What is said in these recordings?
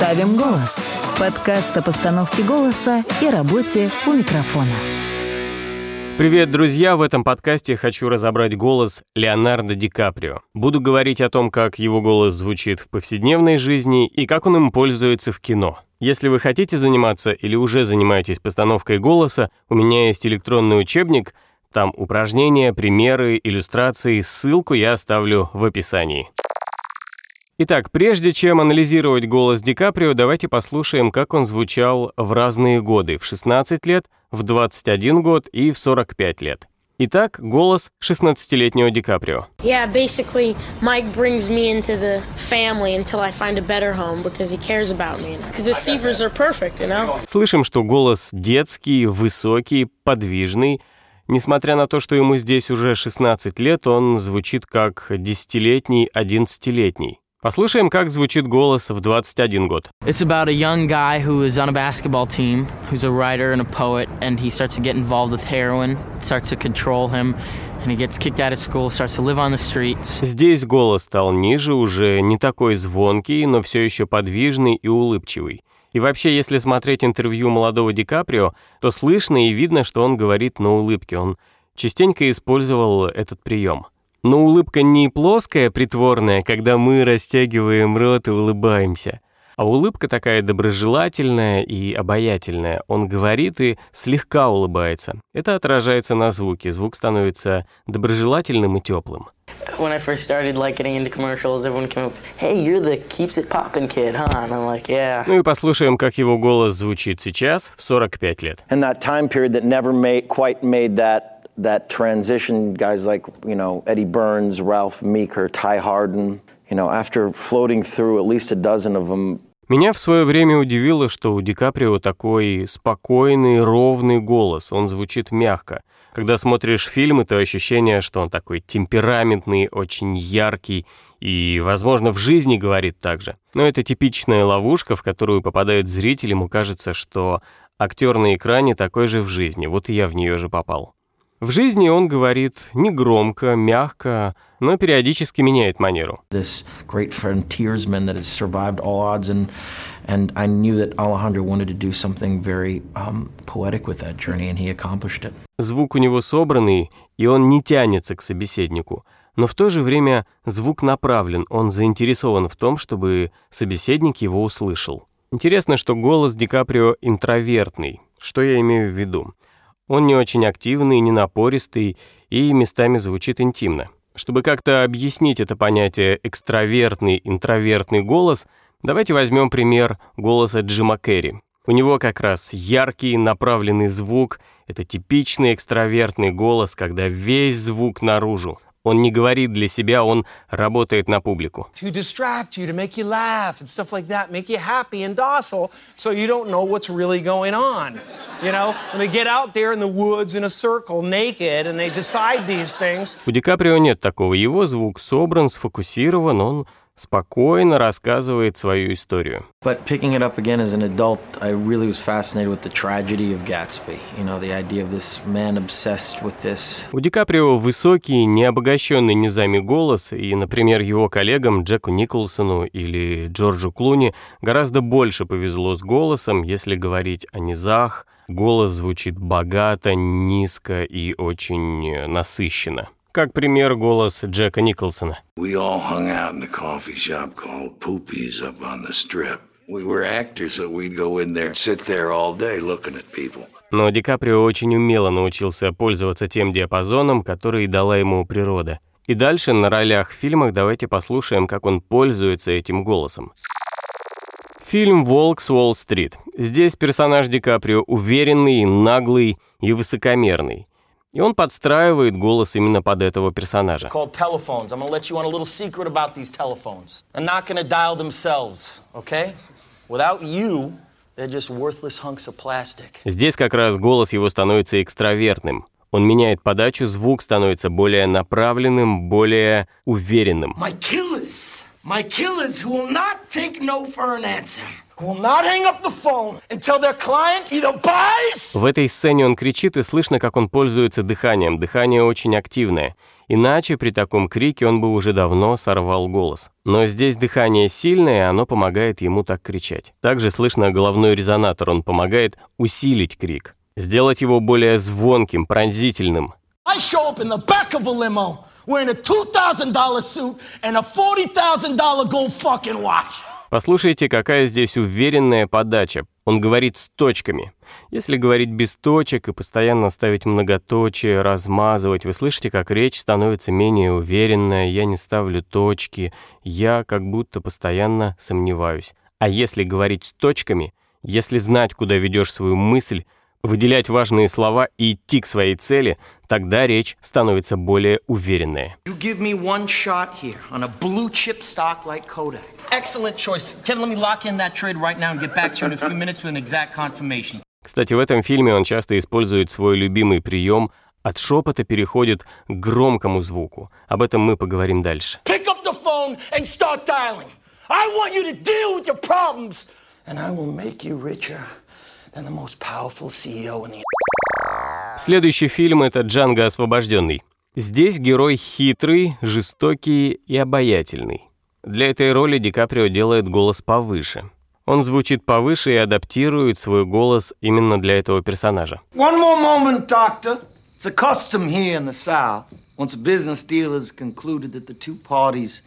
Ставим голос. Подкаст о постановке голоса и работе у микрофона. Привет, друзья! В этом подкасте хочу разобрать голос Леонардо Ди Каприо. Буду говорить о том, как его голос звучит в повседневной жизни и как он им пользуется в кино. Если вы хотите заниматься или уже занимаетесь постановкой голоса, у меня есть электронный учебник, там упражнения, примеры, иллюстрации, ссылку я оставлю в описании. Итак, прежде чем анализировать голос Ди Каприо, давайте послушаем, как он звучал в разные годы, в 16 лет, в 21 год и в 45 лет. Итак, голос 16-летнего Ди Каприо. Yeah, basically, Mike brings me into the family until I find a better home because he cares about me. Because the Seavers are perfect, you know? Слышим, что голос детский, высокий, подвижный. Несмотря на то, что ему здесь уже 16 лет, он звучит как десятилетний, одиннадцатилетний. Послушаем, как звучит голос в 21 год. It's about a young guy who is on a basketball team, who's a writer and a poet, and he starts to get involved with heroin, starts to control him, and he gets kicked out of school, starts to live on the streets. Здесь голос стал ниже, уже не такой звонкий, но все еще подвижный и улыбчивый. И вообще, если смотреть интервью молодого Ди Каприо, то слышно и видно, что он говорит на улыбке. Он частенько использовал этот прием. Но улыбка не плоская, притворная, когда мы растягиваем рот и улыбаемся, а улыбка такая доброжелательная и обаятельная. Он говорит и слегка улыбается. Это отражается на звуке. Звук становится доброжелательным и теплым. When I first started like getting into commercials, everyone came up, "Hey, you're the keeps it poppin' kid, huh?" And I'm like, "Yeah." Ну и послушаем, как его голос звучит сейчас, в 45 лет. And that time period that never made, quite made that that transition, guys like, you know, Eddie Burns, Ralph Meeker, Ty Harden, you know, after floating through at least a dozen of them, Меня в свое время удивило, что у Ди Каприо такой спокойный, ровный голос, он звучит мягко. Когда смотришь фильмы, то ощущение, что он такой темпераментный, очень яркий и, возможно, в жизни говорит так же. Но это типичная ловушка, в которую попадает зритель, ему кажется, что актер на экране такой же в жизни, вот и я в нее же попал. В жизни он говорит негромко, мягко, но периодически меняет манеру. This great frontiersman that has survived all odds, and and I knew that Alejandro wanted to do something very um, poetic with that journey, and he accomplished it. Звук у него собранный, и он не тянется к собеседнику. Но в то же время звук направлен, он заинтересован в том, чтобы собеседник его услышал. Интересно, что голос Ди Каприо интровертный. Что я имею в виду? Он не очень активный, не напористый и местами звучит интимно. Чтобы как-то объяснить это понятие экстравертный, интровертный голос, давайте возьмем пример голоса Джима Керри. У него как раз яркий, направленный звук, это типичный экстравертный голос, когда весь звук наружу. Он не говорит для себя, он работает на публику. to distract you, to make you laugh and stuff like that, make you happy and docile so you don't know what's really going on. You know, when they get out there in the woods in a circle naked and they decide these things, У Ди Каприо нет такого. Его звук собран, сфокусирован, он спокойно рассказывает свою историю. But picking it up again as an adult, I really was fascinated with the tragedy of Gatsby. You know, the idea of this man obsessed with this. У Ди Каприо высокий, необогащенный низами голос, и, например, его коллегам Джеку Николсону или Джорджу Клуни гораздо больше повезло с голосом, если говорить о низах. Голос звучит богато, низко и очень э, насыщенно. Как пример, голос Джека Николсона. Но Ди Каприо очень умело научился пользоваться тем диапазоном, который дала ему природа. И дальше на ролях в фильмах давайте послушаем, как он пользуется этим голосом. Фильм «Волк с Уолл-стрит». Здесь персонаж Ди Каприо уверенный, наглый и высокомерный. И он подстраивает голос именно под этого персонажа. Здесь как раз голос его становится экстравертным. Он меняет подачу, звук становится более направленным, более уверенным. My killers My killers who will not take no for an answer. В этой сцене он кричит, и слышно, как он пользуется дыханием. Дыхание очень активное. Иначе при таком крике он бы уже давно сорвал голос. Но здесь дыхание сильное, и оно помогает ему так кричать. Также слышно головной резонатор, он помогает усилить крик. Сделать его более звонким, пронзительным. I show up in the back of a limo wearing a $2,000 suit and a $40,000 gold fucking watch. Послушайте, какая здесь уверенная подача. Он говорит с точками. Если говорить без точек и постоянно ставить многоточие, размазывать, вы слышите, как речь становится менее уверенная, я не ставлю точки, я как будто постоянно сомневаюсь. А если говорить с точками, если знать, куда ведешь свою мысль, выделять важные слова и идти к своей цели, тогда речь становится более уверенной. Like. Кстати, в этом фильме он часто использует свой любимый прием от шепота переходит к громкому звуку. Об этом мы поговорим дальше. Pick up the phone and start dialing. I want you to deal with your problems, and I will make you richer than the most powerful CEO in the Следующий фильм — это «Джанго освобожденный». Здесь герой хитрый, жестокий и обаятельный. Для этой роли Ди Каприо делает голос повыше. Он звучит повыше и адаптирует свой голос именно для этого персонажа. One more moment, Doctor. It's a custom here in the South. Once a business deal is concluded that the two parties.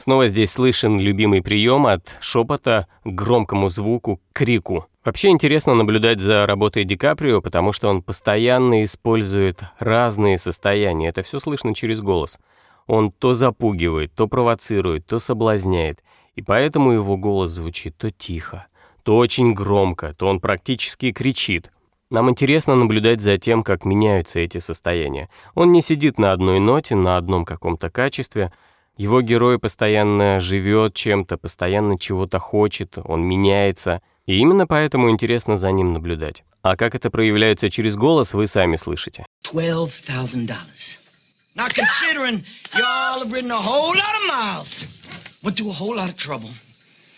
Снова здесь слышен любимый прием от шепота к громкому звуку, к крику. Вообще интересно наблюдать за работой Ди Каприо, потому что он постоянно использует разные состояния. Это все слышно через голос. Он то запугивает, то провоцирует, то соблазняет. И поэтому его голос звучит то тихо, то очень громко, то он практически кричит. Нам интересно наблюдать за тем, как меняются эти состояния. Он не сидит на одной ноте, на одном каком-то качестве. Его герой постоянно живет чем-то, постоянно чего-то хочет, он меняется. И именно поэтому интересно за ним наблюдать. А как это проявляется через голос, вы сами слышите. $12,000. Now, considering y'all have ridden a whole lot of miles, went through a whole lot of trouble,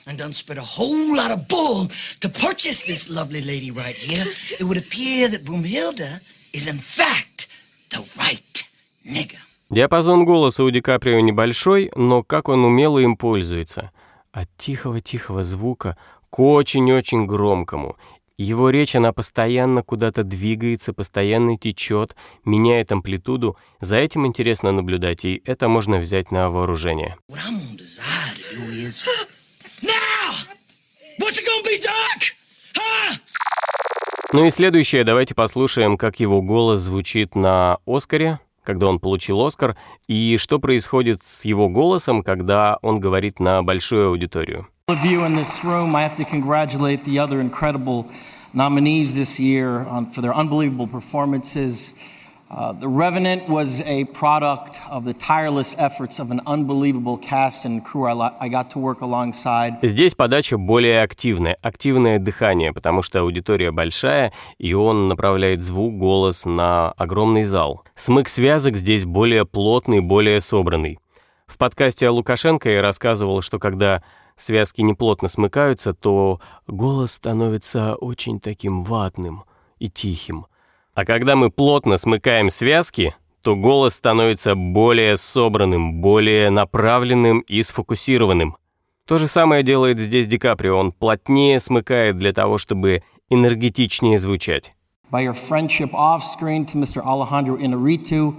and done spent a whole lot of bull to purchase this lovely lady right here, it would appear that Broomhilda is in fact the right nigger. Диапазон голоса у Ди Каприо небольшой, но как он умело им пользуется. От тихого-тихого звука к очень-очень громкому. Его речь, она постоянно куда-то двигается, постоянно течет, меняет амплитуду. За этим интересно наблюдать, и это можно взять на вооружение. Doc? Huh? Ну и следующее, давайте послушаем, как его голос звучит на «Оскаре», когда он получил «Оскар», и что происходит с его голосом, когда он говорит на большую аудиторию. Nominees this year on, for their unbelievable performances. Uh, the Revenant was a product of the tireless efforts of an unbelievable cast and crew I, got to work alongside. Здесь подача более активная, активное дыхание, потому что аудитория большая, и он направляет звук, голос на огромный зал. Смык связок здесь более плотный, более собранный. В подкасте о Лукашенко я рассказывал, что когда связки неплотно смыкаются, то голос становится очень таким ватным и тихим. А когда мы плотно смыкаем связки, то голос становится более собранным, более направленным и сфокусированным. То же самое делает здесь Ди Каприо, он плотнее смыкает для того, чтобы энергетичнее звучать. By your friendship off screen to Mr. Alejandro Inarritu,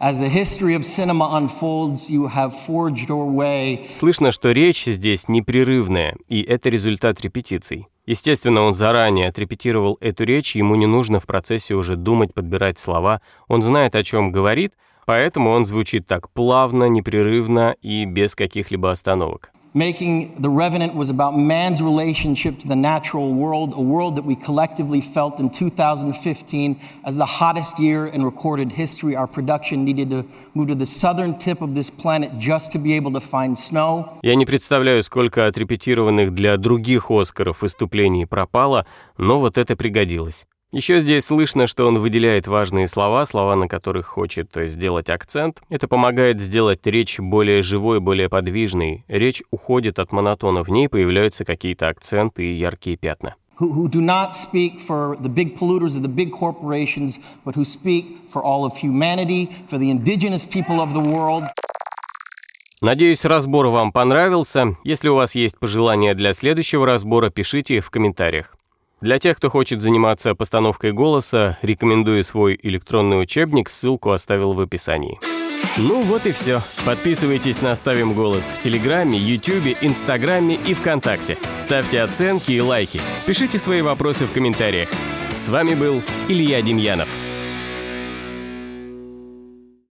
as the history of cinema unfolds, you have forged your way Слышно, что речь здесь непрерывная, и это результат репетиций. Естественно, он заранее отрепетировал эту речь, ему не нужно в процессе уже думать, подбирать слова. Он знает, о чем говорит, поэтому он звучит так плавно, непрерывно и без каких-либо остановок. making The Revenant was about man's relationship to the natural world, a world that we collectively felt in 2015 as the hottest year in recorded history. Our production needed to move to the southern tip of this planet just to be able to find snow. Я не представляю, сколько отрепетированных для других «Оскаров» выступлений пропало, но вот это пригодилось. Еще здесь слышно, что он выделяет важные слова, слова, на которых хочет сделать акцент. Это помогает сделать речь более живой, более подвижной. Речь уходит от монотона, в ней появляются какие-то акценты и яркие пятна. Who, who do not speak for the big polluters of the big corporations, but who speak for all of humanity, for the indigenous people of the world. Надеюсь, разбор вам понравился. Если у вас есть пожелания для следующего разбора, пишите в комментариях. Для тех, кто хочет заниматься постановкой голоса, рекомендую свой электронный учебник, ссылку оставил в описании. Ну вот и все. Подписывайтесь на «Ставим голос» в Телеграме, Ютубе, Инстаграме и ВКонтакте. Ставьте оценки и лайки. Пишите свои вопросы в комментариях. С вами был Илья Демьянов.